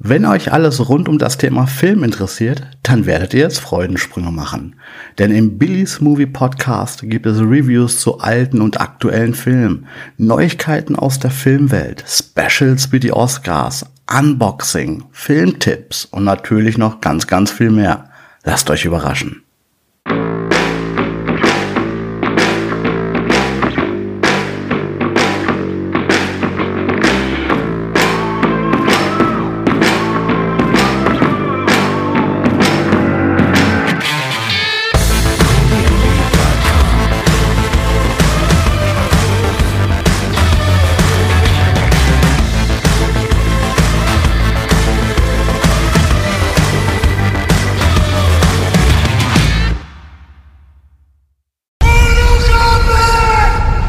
Wenn euch alles rund um das Thema Film interessiert, dann werdet ihr jetzt Freudensprünge machen. Denn im Billy's Movie Podcast gibt es Reviews zu alten und aktuellen Filmen, Neuigkeiten aus der Filmwelt, Specials wie die Oscars, Unboxing, Filmtipps und natürlich noch ganz, ganz viel mehr. Lasst euch überraschen.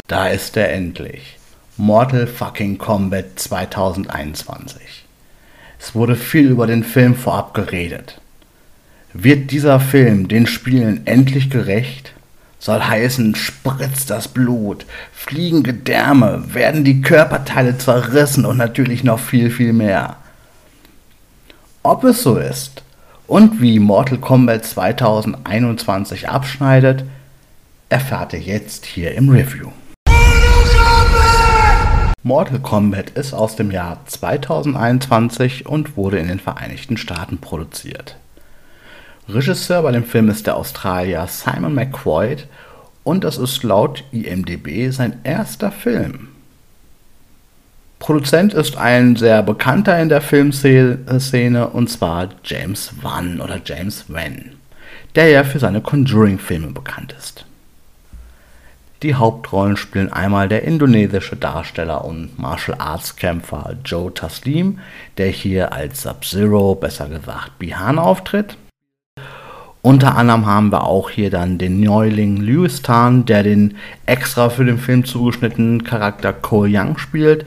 Da ist er endlich. Mortal fucking Kombat 2021. Es wurde viel über den Film vorab geredet. Wird dieser Film den Spielen endlich gerecht? Soll heißen, spritzt das Blut, fliegen Gedärme, werden die Körperteile zerrissen und natürlich noch viel, viel mehr. Ob es so ist und wie Mortal Kombat 2021 abschneidet, erfahrt ihr jetzt hier im Review. Mortal Kombat ist aus dem Jahr 2021 und wurde in den Vereinigten Staaten produziert. Regisseur bei dem Film ist der Australier Simon McQuaid und es ist laut IMDb sein erster Film. Produzent ist ein sehr bekannter in der Filmszene und zwar James Wan oder James Wan, der ja für seine Conjuring-Filme bekannt ist. Die Hauptrollen spielen einmal der indonesische Darsteller und Martial Arts Kämpfer Joe Taslim, der hier als Sub-Zero, besser gesagt Bihan auftritt. Unter anderem haben wir auch hier dann den Neuling Lewis Tan, der den extra für den Film zugeschnittenen Charakter Cole Young spielt.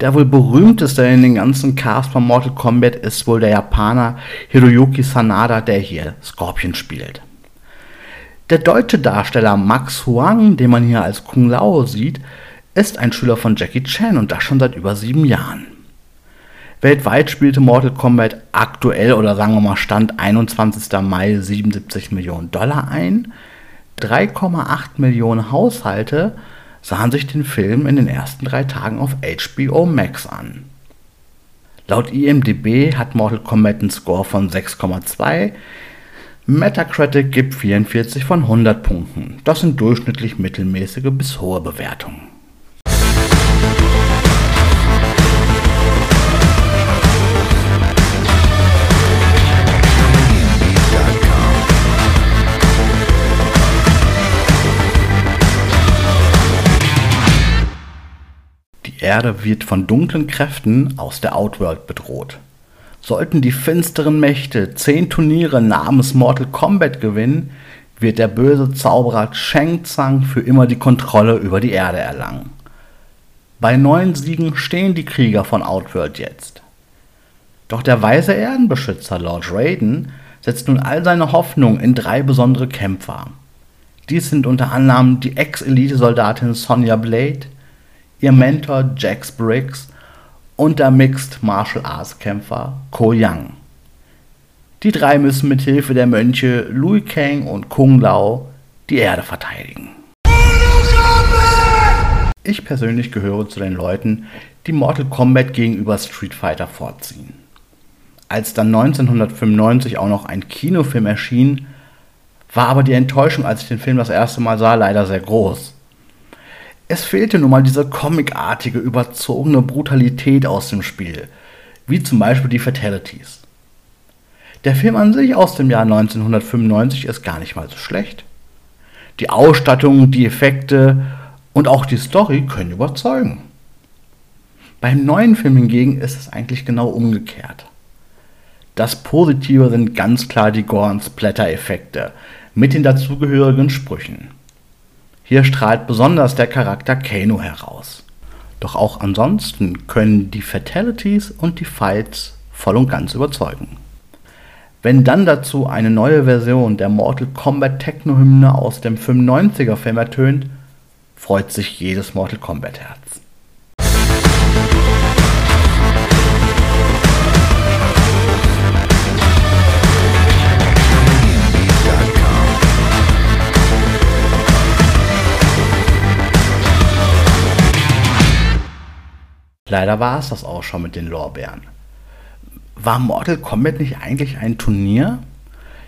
Der wohl berühmteste in den ganzen Cast von Mortal Kombat ist wohl der Japaner Hiroyuki Sanada, der hier Scorpion spielt. Der deutsche Darsteller Max Huang, den man hier als Kung Lao sieht, ist ein Schüler von Jackie Chan und das schon seit über sieben Jahren. Weltweit spielte Mortal Kombat aktuell oder sagen wir mal Stand 21. Mai 77 Millionen Dollar ein. 3,8 Millionen Haushalte sahen sich den Film in den ersten drei Tagen auf HBO Max an. Laut IMDb hat Mortal Kombat einen Score von 6,2, Metacritic gibt 44 von 100 Punkten. Das sind durchschnittlich mittelmäßige bis hohe Bewertungen. Die Erde wird von dunklen Kräften aus der Outworld bedroht. Sollten die finsteren Mächte zehn Turniere namens Mortal Kombat gewinnen, wird der böse Zauberer Shang Tsung für immer die Kontrolle über die Erde erlangen. Bei neun Siegen stehen die Krieger von Outworld jetzt. Doch der weise Erdenbeschützer Lord Raiden setzt nun all seine Hoffnung in drei besondere Kämpfer. Dies sind unter anderem die Ex-Elite-Soldatin Sonya Blade, ihr Mentor Jax Briggs und der Mixed Martial Arts Kämpfer Ko Yang. Die drei müssen mit Hilfe der Mönche Lui Kang und Kung Lao die Erde verteidigen. Ich persönlich gehöre zu den Leuten, die Mortal Kombat gegenüber Street Fighter vorziehen. Als dann 1995 auch noch ein Kinofilm erschien, war aber die Enttäuschung, als ich den Film das erste Mal sah, leider sehr groß. Es fehlte nun mal diese comicartige, überzogene Brutalität aus dem Spiel, wie zum Beispiel die Fatalities. Der Film an sich aus dem Jahr 1995 ist gar nicht mal so schlecht. Die Ausstattung, die Effekte und auch die Story können überzeugen. Beim neuen Film hingegen ist es eigentlich genau umgekehrt. Das Positive sind ganz klar die Gore- und Splatter-Effekte mit den dazugehörigen Sprüchen. Hier strahlt besonders der Charakter Kano heraus. Doch auch ansonsten können die Fatalities und die Fights voll und ganz überzeugen. Wenn dann dazu eine neue Version der Mortal Kombat Techno-Hymne aus dem 95er Film ertönt, freut sich jedes Mortal Kombat Leider war es das auch schon mit den Lorbeeren. War Mortal Kombat nicht eigentlich ein Turnier?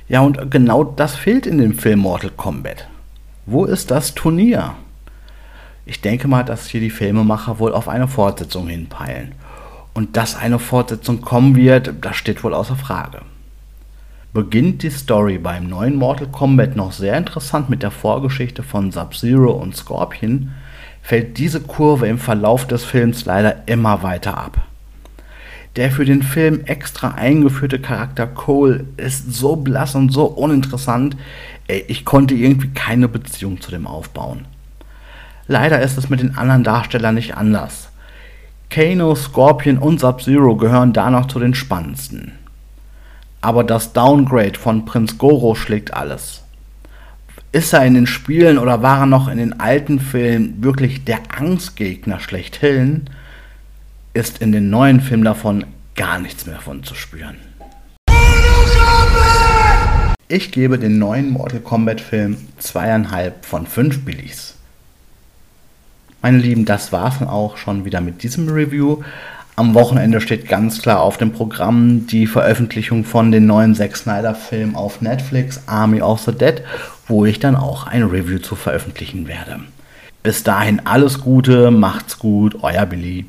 Ja, und genau das fehlt in dem Film Mortal Kombat. Wo ist das Turnier? Ich denke mal, dass hier die Filmemacher wohl auf eine Fortsetzung hinpeilen. Und dass eine Fortsetzung kommen wird, das steht wohl außer Frage. Beginnt die Story beim neuen Mortal Kombat noch sehr interessant mit der Vorgeschichte von Sub-Zero und Scorpion, fällt diese Kurve im Verlauf des Films leider immer weiter ab. Der für den Film extra eingeführte Charakter Cole ist so blass und so uninteressant, ey, ich konnte irgendwie keine Beziehung zu dem aufbauen. Leider ist es mit den anderen Darstellern nicht anders. Kano, Scorpion und Sub-Zero gehören da noch zu den spannendsten. Aber das Downgrade von Prinz Goro schlägt alles. Ist er in den Spielen oder war er noch in den alten Filmen wirklich der Angstgegner schlechthin, ist in den neuen Filmen davon gar nichts mehr von zu spüren. Ich gebe den neuen Mortal Kombat Film zweieinhalb von fünf Billies. Meine Lieben, das war's dann auch schon wieder mit diesem Review. Am Wochenende steht ganz klar auf dem Programm die Veröffentlichung von den neuen Zack Snyder Film auf Netflix, Army of the Dead, wo ich dann auch ein Review zu veröffentlichen werde. Bis dahin alles Gute, macht's gut, euer Billy.